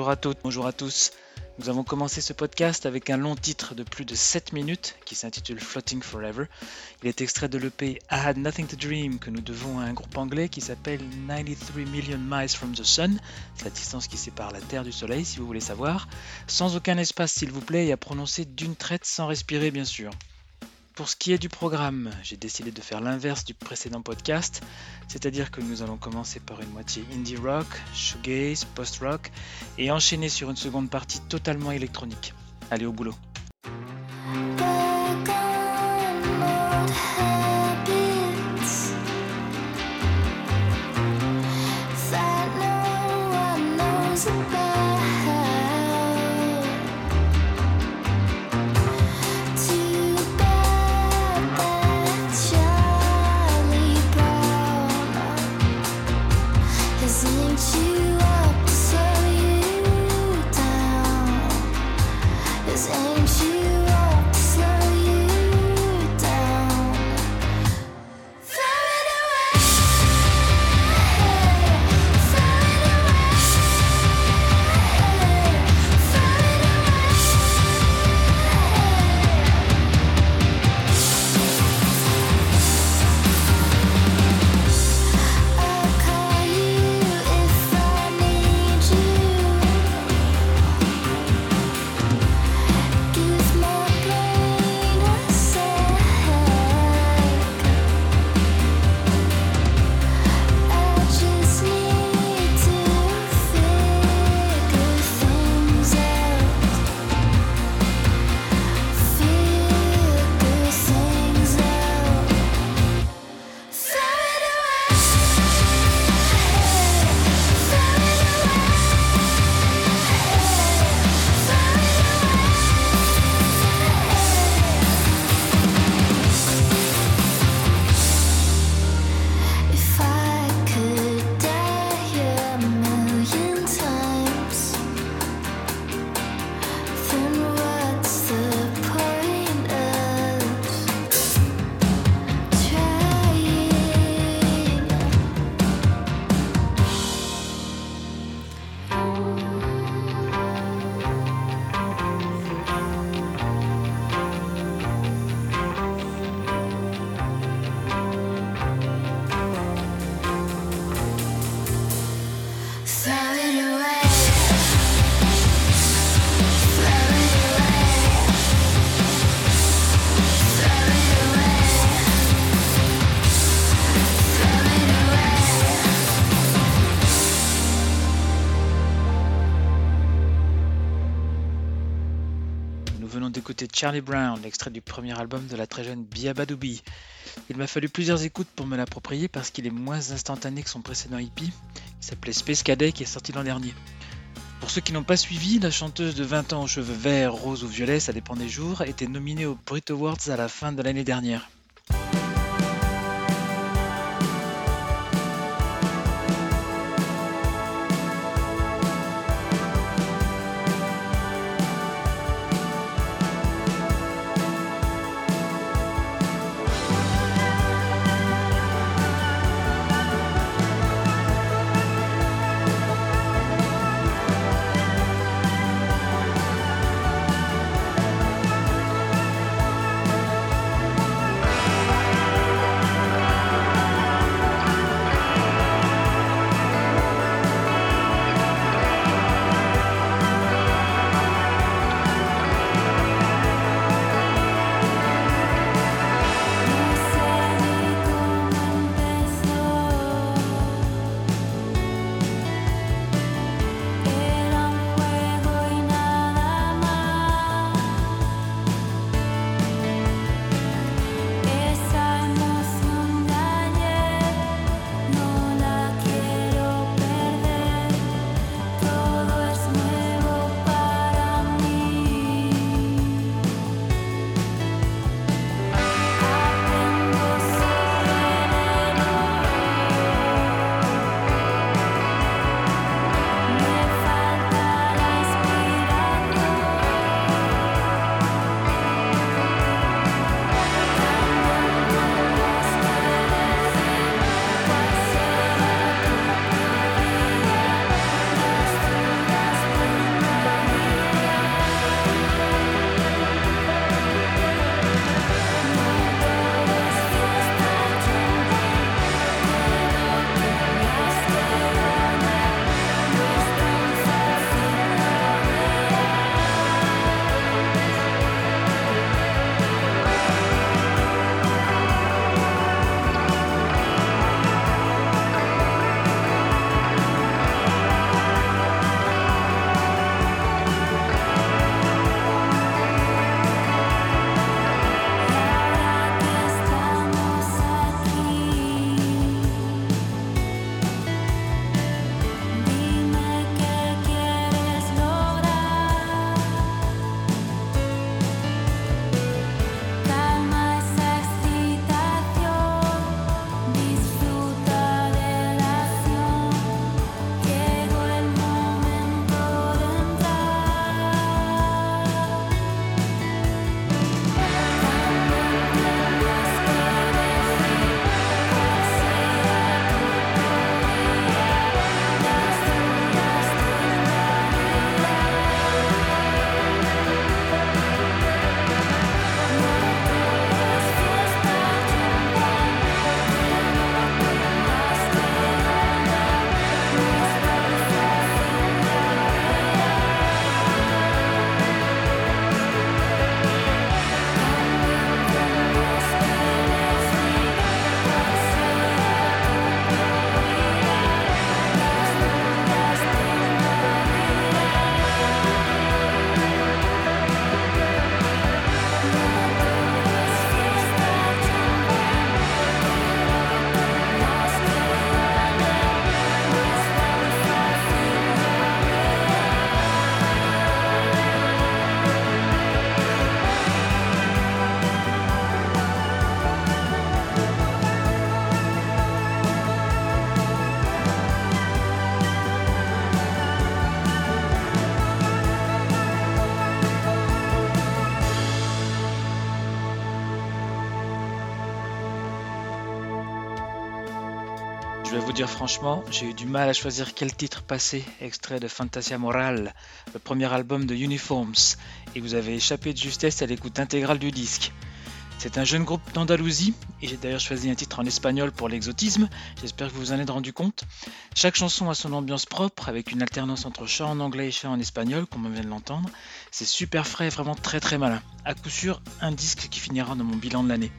Bonjour à toutes, bonjour à tous. Nous avons commencé ce podcast avec un long titre de plus de 7 minutes qui s'intitule Floating Forever. Il est extrait de l'EP I Had Nothing to Dream que nous devons à un groupe anglais qui s'appelle 93 Million Miles from the Sun. C'est la distance qui sépare la Terre du Soleil si vous voulez savoir. Sans aucun espace s'il vous plaît et à prononcer d'une traite sans respirer bien sûr. Pour ce qui est du programme, j'ai décidé de faire l'inverse du précédent podcast, c'est-à-dire que nous allons commencer par une moitié indie rock, shoegaze, post-rock, et enchaîner sur une seconde partie totalement électronique. Allez au boulot. Charlie Brown, l'extrait du premier album de la très jeune Biabadoubi. Il m'a fallu plusieurs écoutes pour me l'approprier parce qu'il est moins instantané que son précédent hippie, qui s'appelait Space Cadet, qui est sorti l'an dernier. Pour ceux qui n'ont pas suivi, la chanteuse de 20 ans aux cheveux verts, roses ou violets, ça dépend des jours, était nominée aux Brit Awards à la fin de l'année dernière. Franchement, j'ai eu du mal à choisir quel titre passer, extrait de Fantasia Moral, le premier album de Uniforms, et vous avez échappé de justesse à l'écoute intégrale du disque. C'est un jeune groupe d'Andalousie, et j'ai d'ailleurs choisi un titre en espagnol pour l'exotisme, j'espère que vous vous en êtes rendu compte. Chaque chanson a son ambiance propre, avec une alternance entre chant en anglais et chant en espagnol, comme on vient de l'entendre. C'est super frais et vraiment très très malin. À coup sûr, un disque qui finira dans mon bilan de l'année.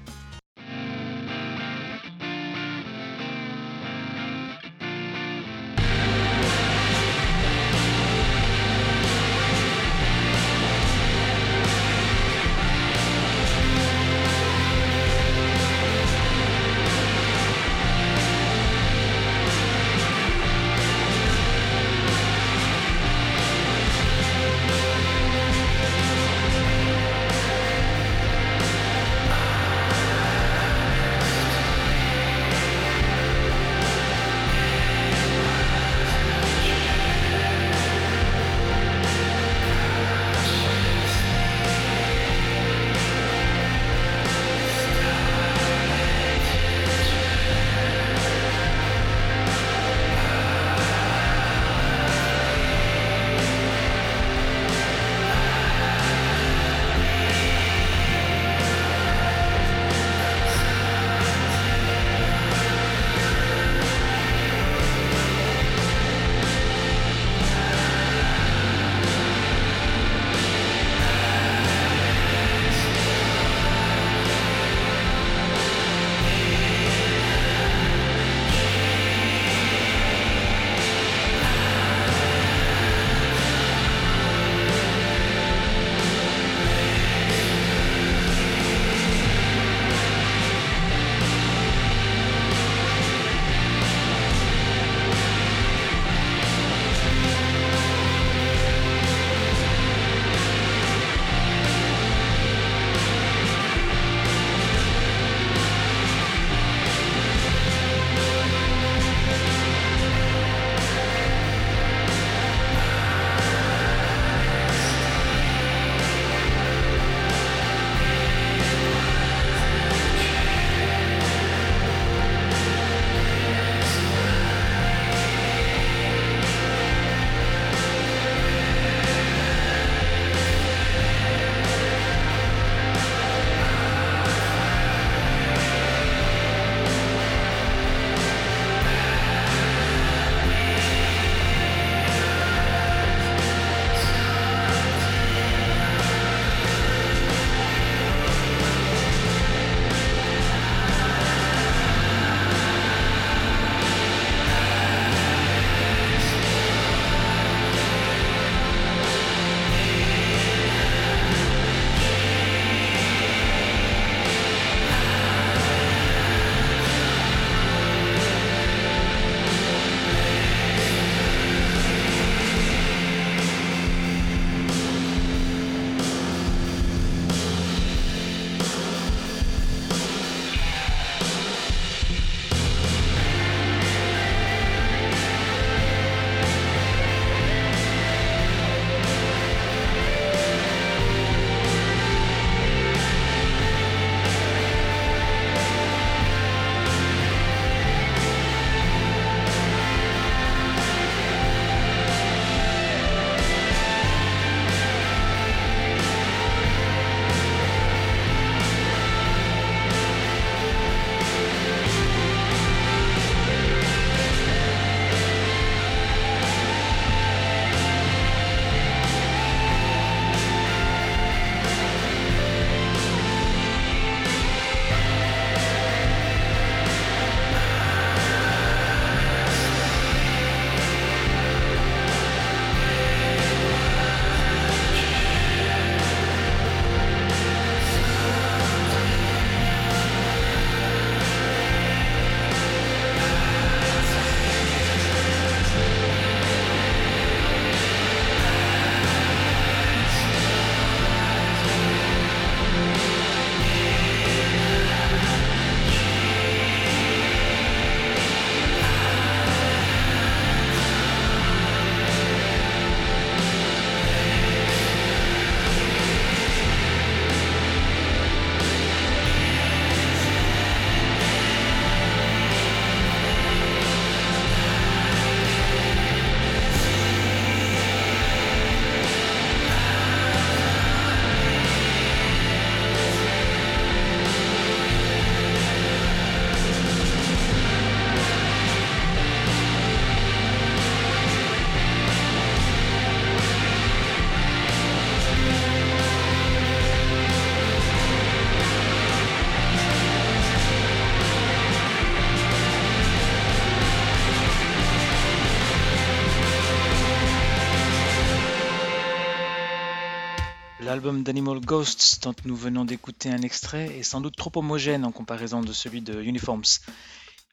L'album d'Animal Ghosts dont nous venons d'écouter un extrait est sans doute trop homogène en comparaison de celui de Uniforms.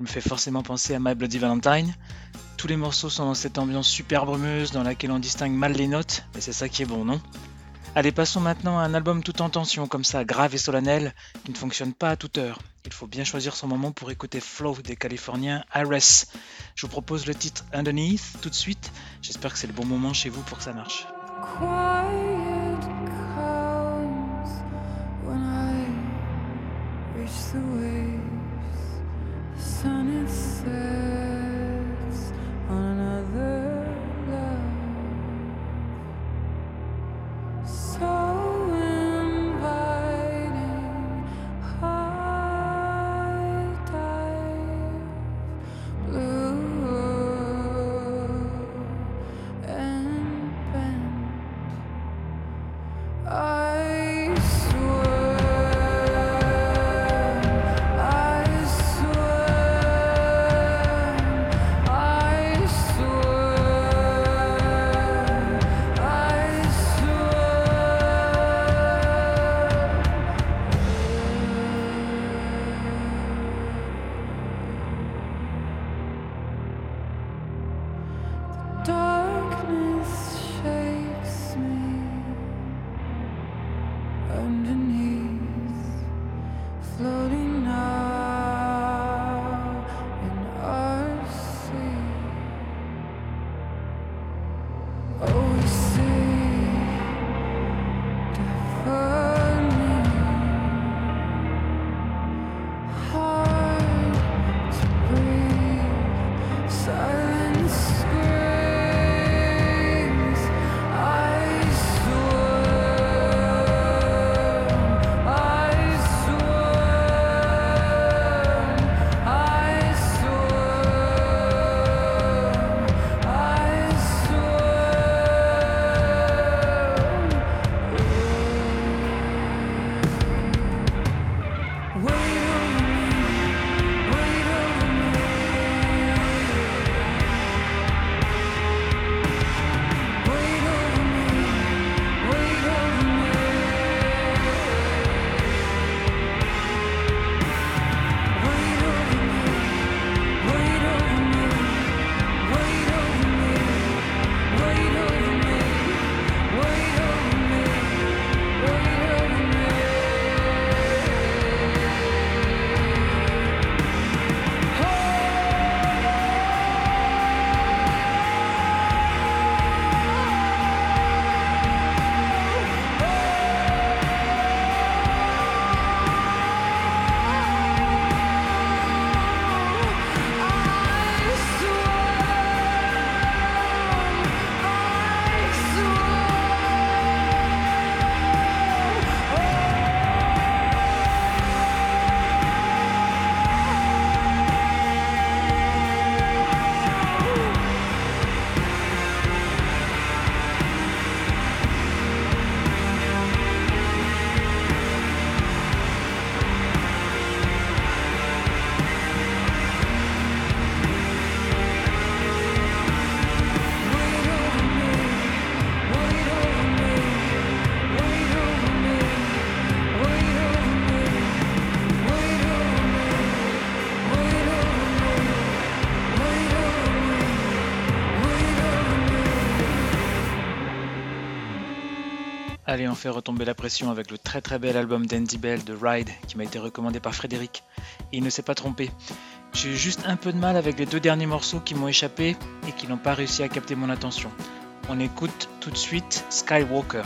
Il me fait forcément penser à My Bloody Valentine. Tous les morceaux sont dans cette ambiance super brumeuse dans laquelle on distingue mal les notes, mais c'est ça qui est bon, non? Allez, passons maintenant à un album tout en tension, comme ça, grave et solennel, qui ne fonctionne pas à toute heure. Il faut bien choisir son moment pour écouter Flow des Californiens Iris. Je vous propose le titre Underneath tout de suite. J'espère que c'est le bon moment chez vous pour que ça marche. The waves, the sun is sets Allez, on retomber la pression avec le très très bel album d'Andy Bell de Ride qui m'a été recommandé par Frédéric. Il ne s'est pas trompé. J'ai eu juste un peu de mal avec les deux derniers morceaux qui m'ont échappé et qui n'ont pas réussi à capter mon attention. On écoute tout de suite Skywalker.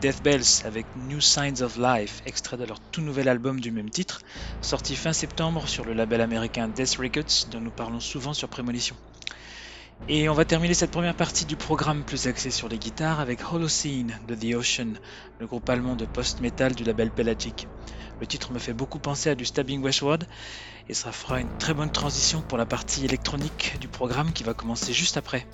Death Bells avec New Signs of Life, extrait de leur tout nouvel album du même titre, sorti fin septembre sur le label américain Death Records dont nous parlons souvent sur Prémolition. Et on va terminer cette première partie du programme plus axé sur les guitares avec Holocene de The Ocean, le groupe allemand de post-metal du label Pelagic. Le titre me fait beaucoup penser à du Stabbing Westward et ça fera une très bonne transition pour la partie électronique du programme qui va commencer juste après.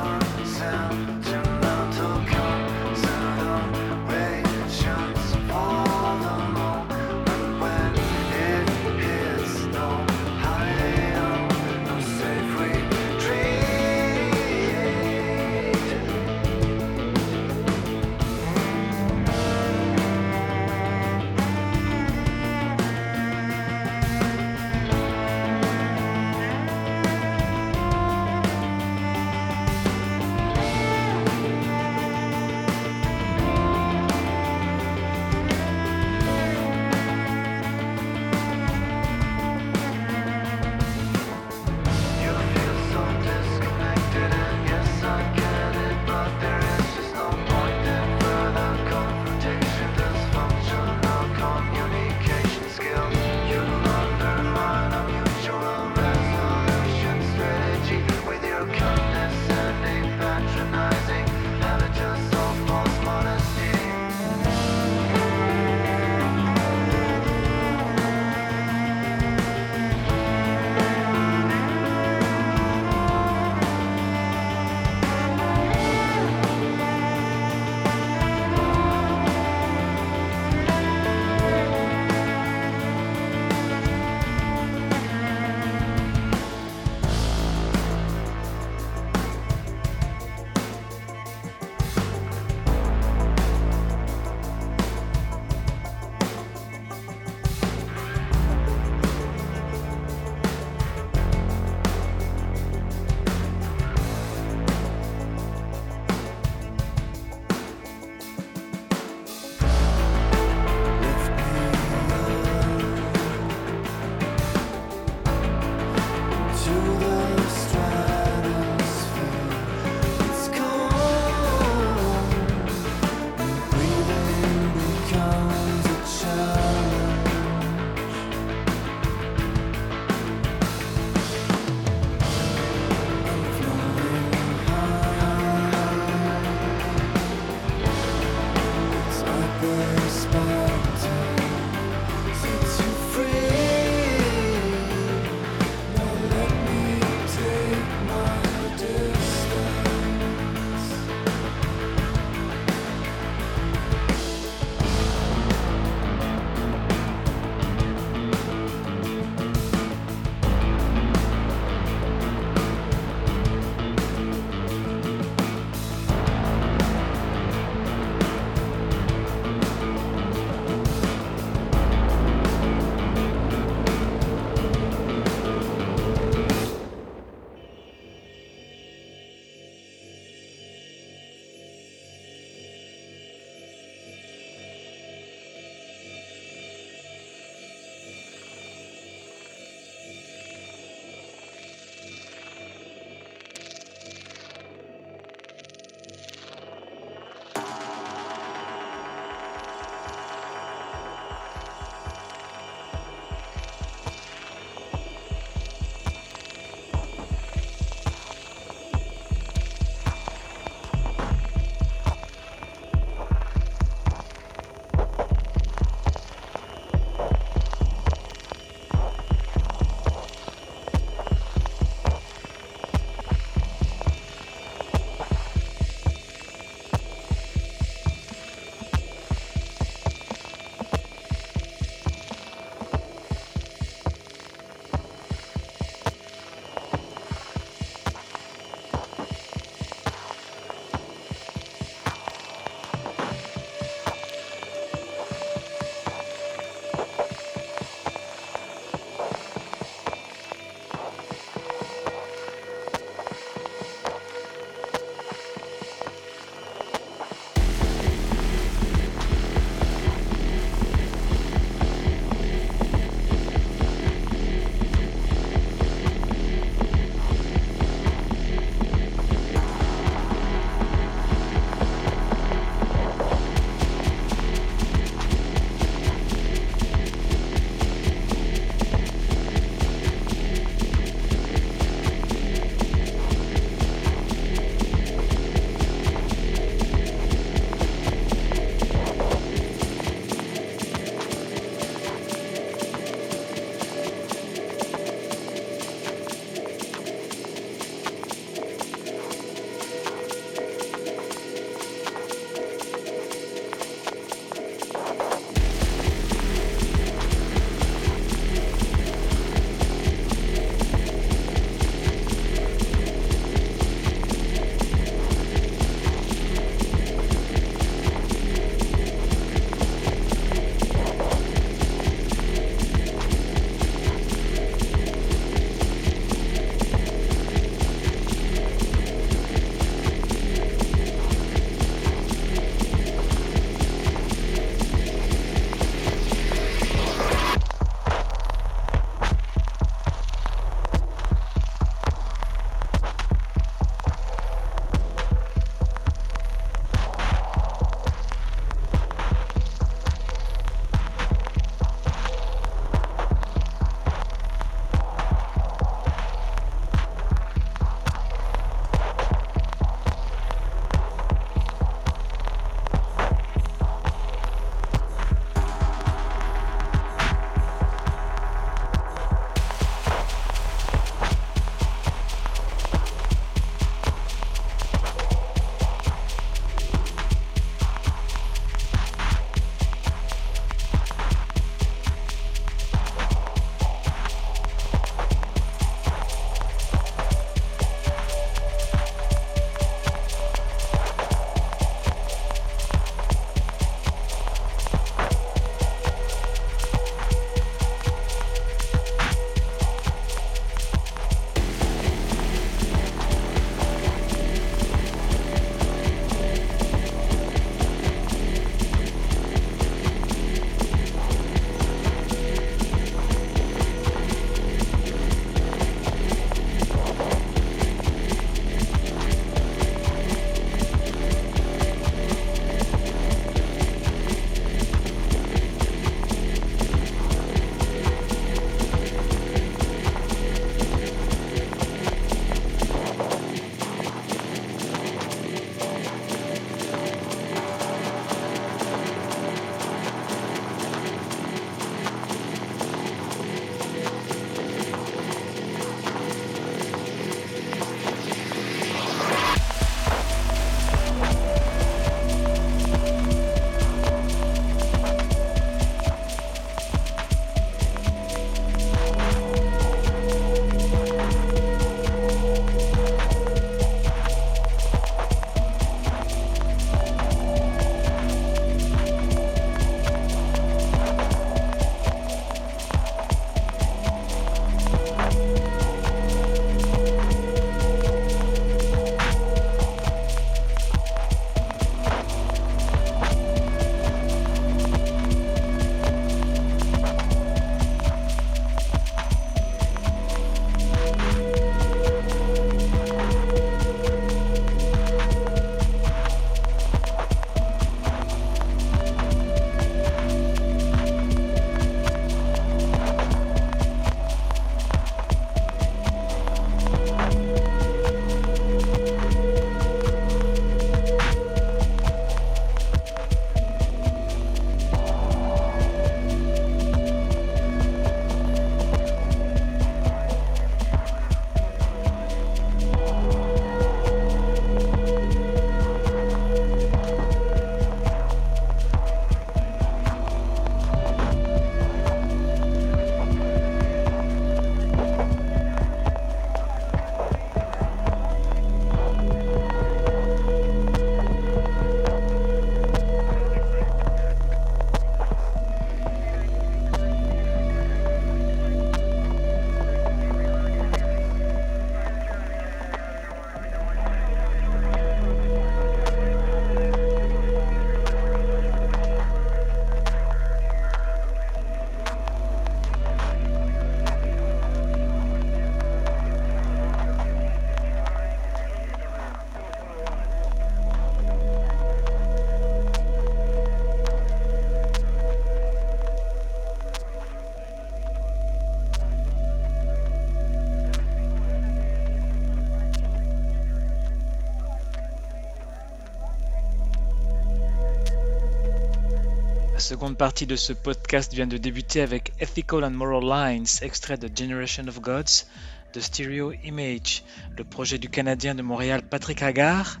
Seconde partie de ce podcast vient de débuter avec Ethical and Moral Lines, extrait de Generation of Gods de Stereo Image, le projet du Canadien de Montréal Patrick Hagar.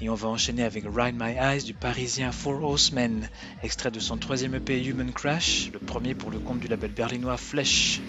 Et on va enchaîner avec Ride My Eyes du Parisien Four Horsemen, extrait de son troisième EP Human Crash, le premier pour le compte du label berlinois Flesh.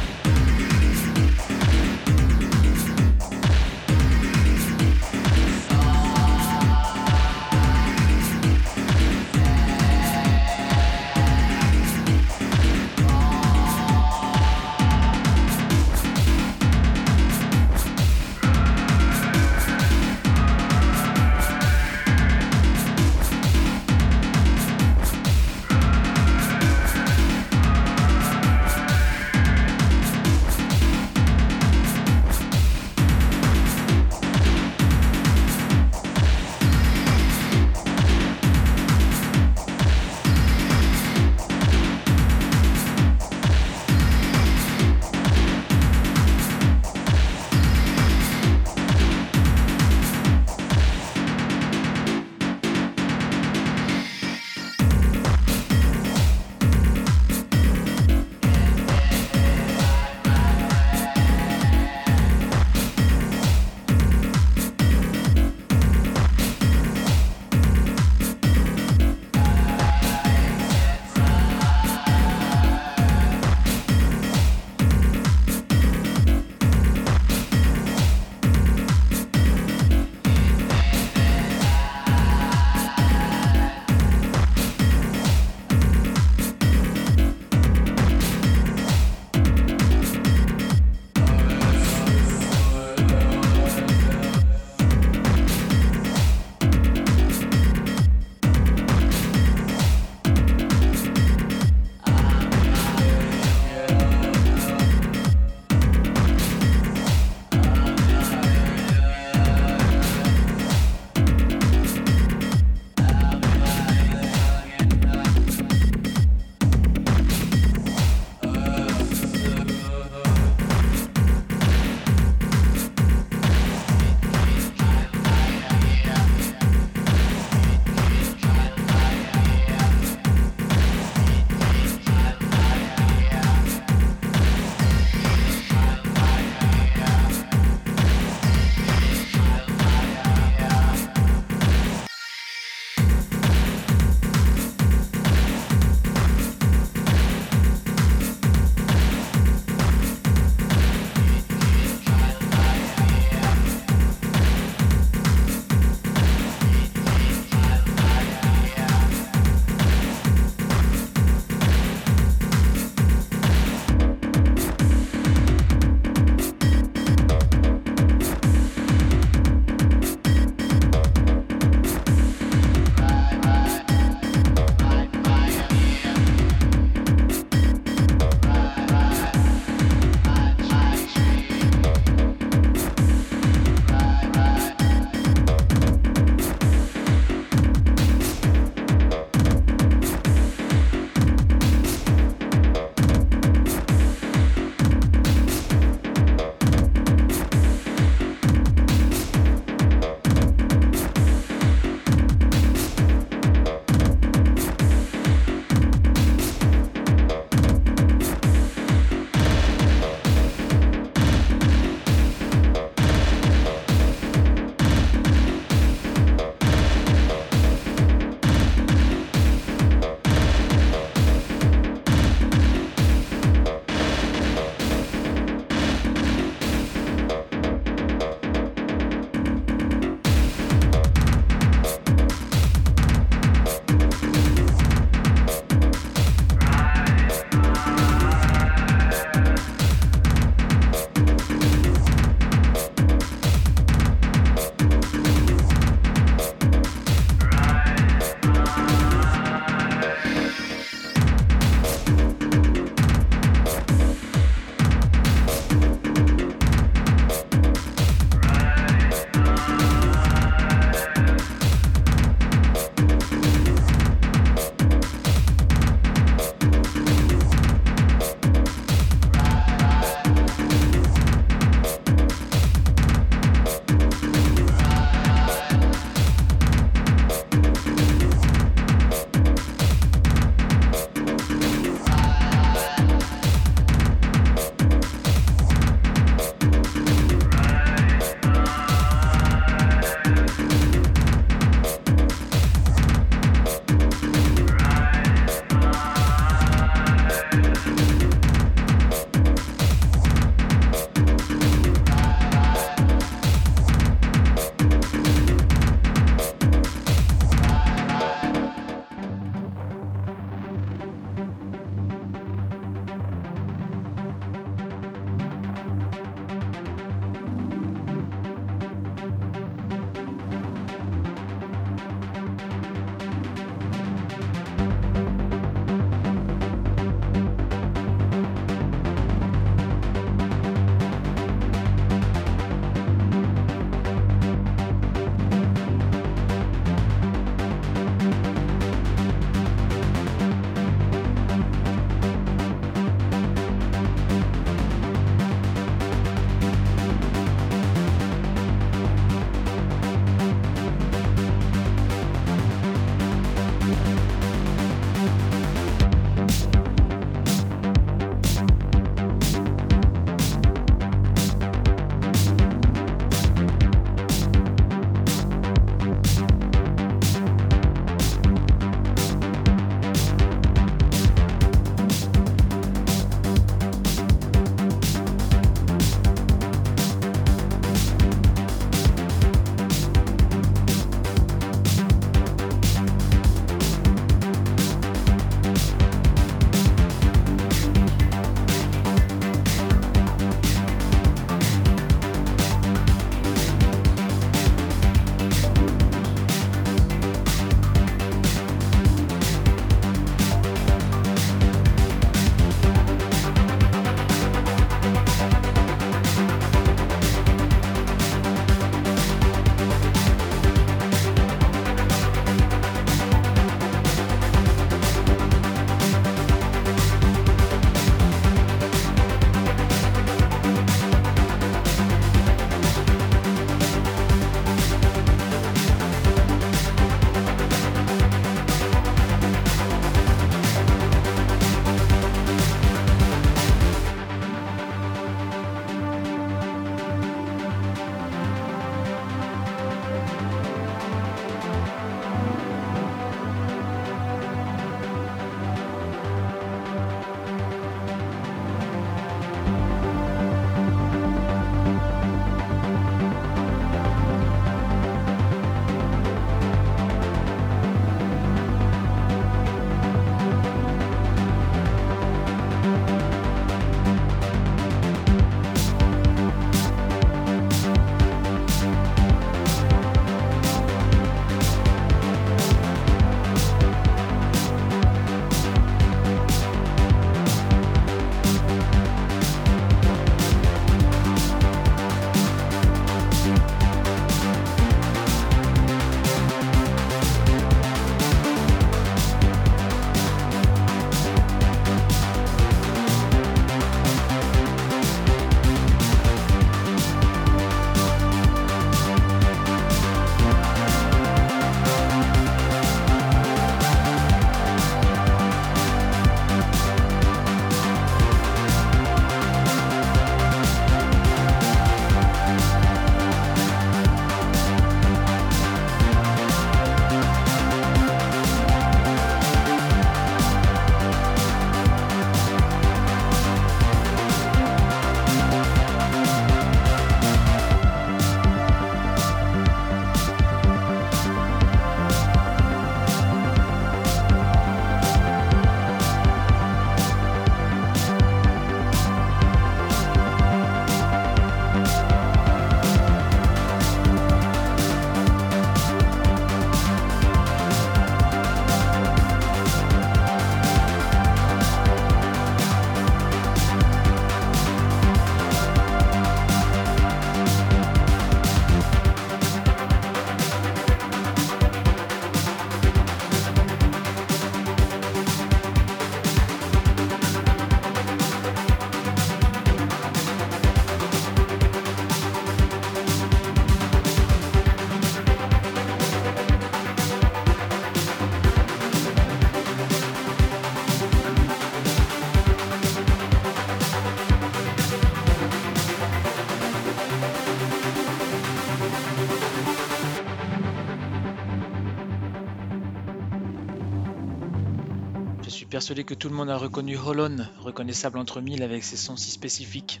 Persuadé que tout le monde a reconnu Holon, reconnaissable entre mille avec ses sons si spécifiques.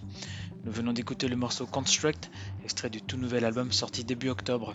Nous venons d'écouter le morceau Construct, extrait du tout nouvel album sorti début octobre.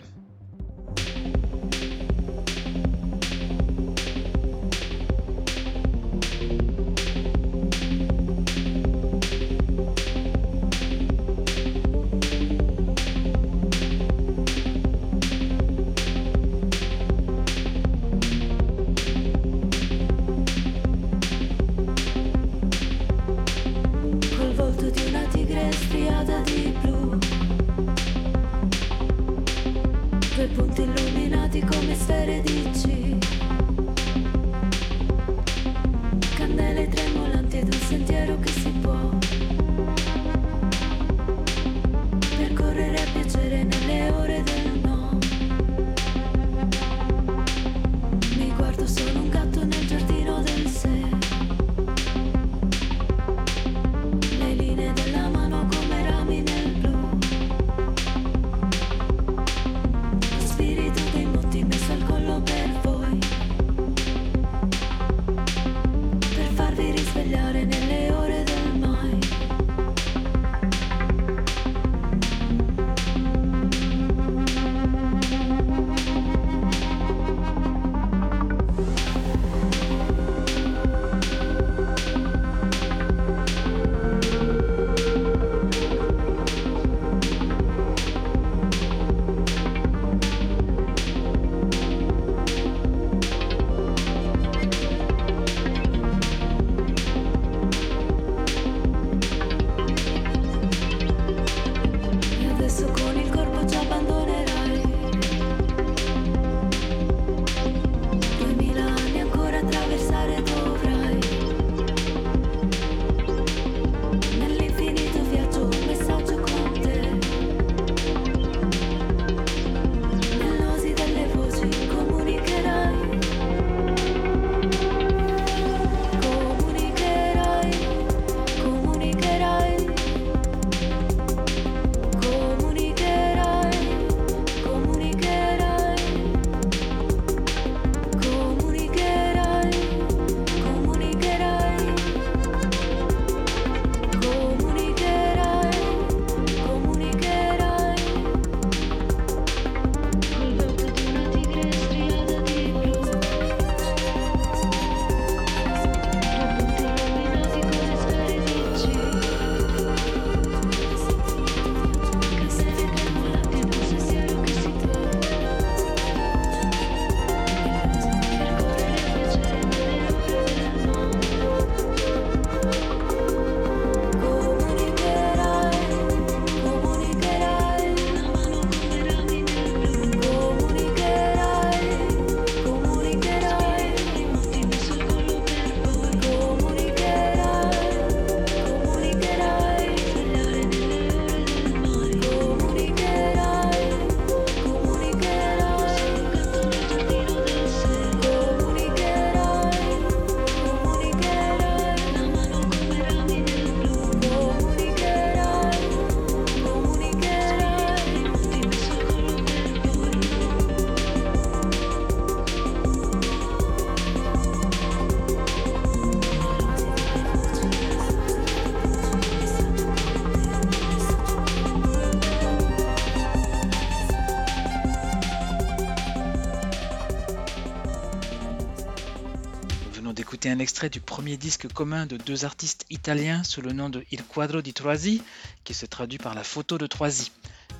Extrait du premier disque commun de deux artistes italiens sous le nom de Il Quadro di Troisi, qui se traduit par la photo de Troisi.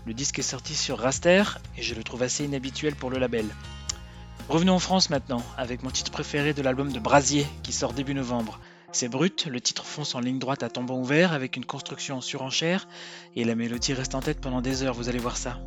Le disque est sorti sur Raster et je le trouve assez inhabituel pour le label. Revenons en France maintenant, avec mon titre préféré de l'album de Brasier, qui sort début novembre. C'est brut, le titre fonce en ligne droite à tombant ouvert avec une construction en surenchère, et la mélodie reste en tête pendant des heures, vous allez voir ça.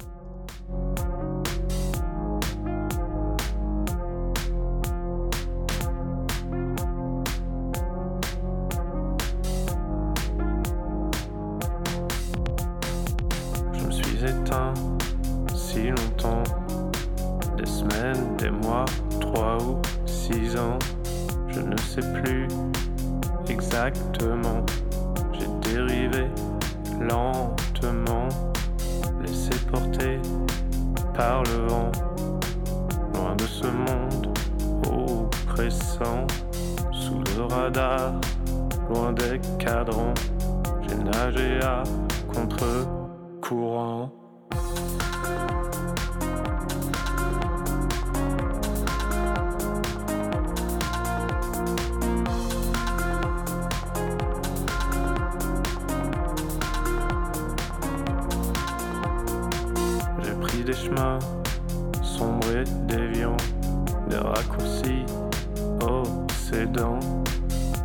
Obsédants.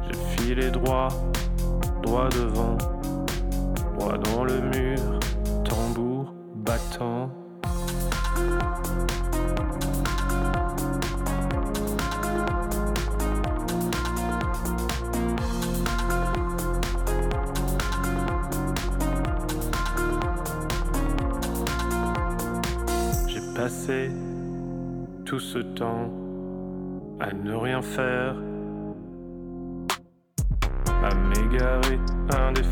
J'ai filé droit, droit devant, droit dans le mur, tambour battant. J'ai passé tout ce temps à ne rien faire, Uh, indépendant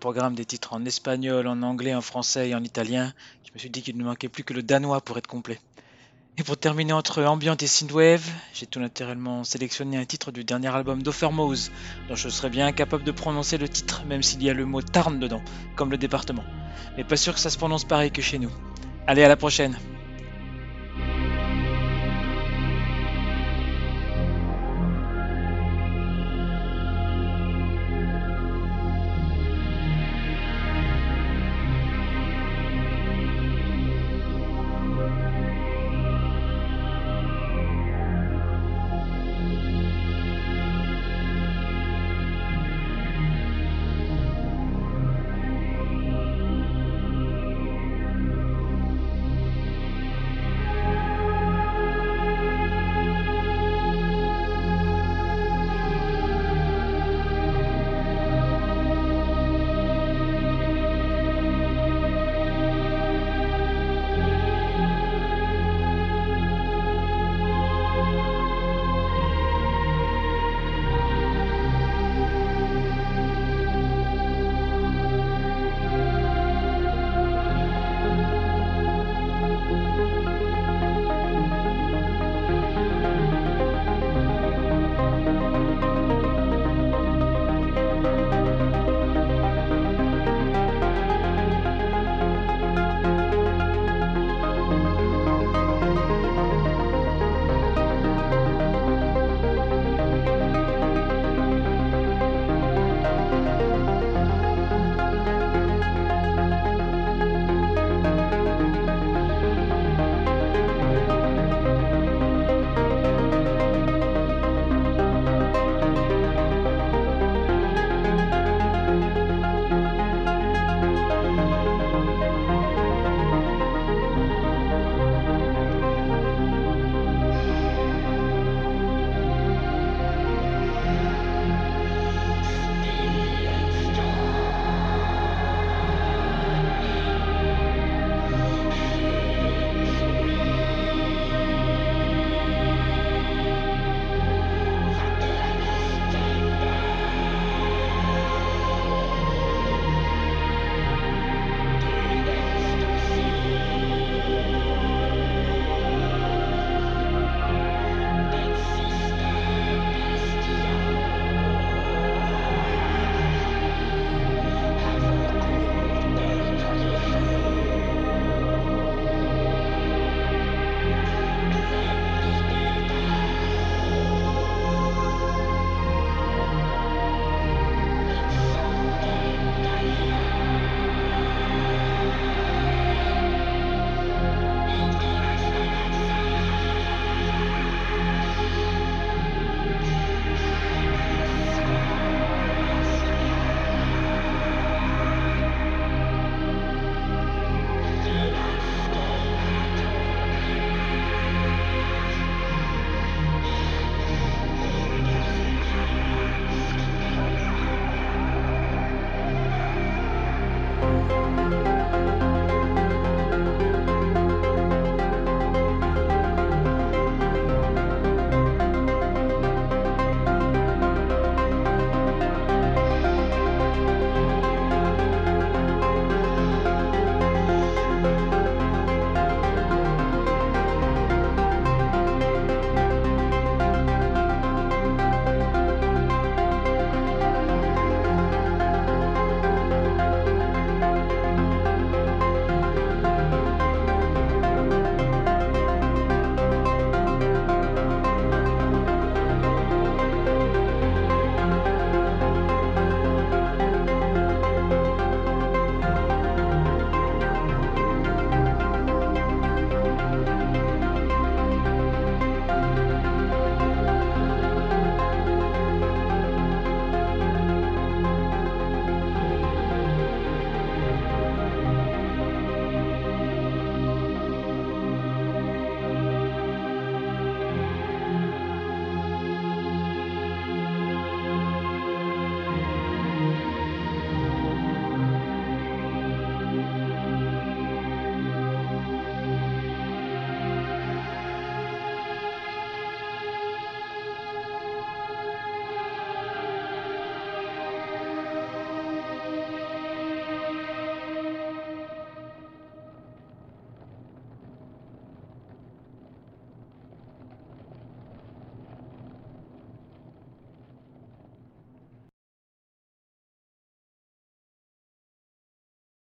programme des titres en espagnol, en anglais, en français et en italien, je me suis dit qu'il ne manquait plus que le danois pour être complet. Et pour terminer entre ambient et synthwave, j'ai tout naturellement sélectionné un titre du dernier album d'Offermose, dont je serais bien incapable de prononcer le titre, même s'il y a le mot Tarn dedans, comme le département. Mais pas sûr que ça se prononce pareil que chez nous. Allez, à la prochaine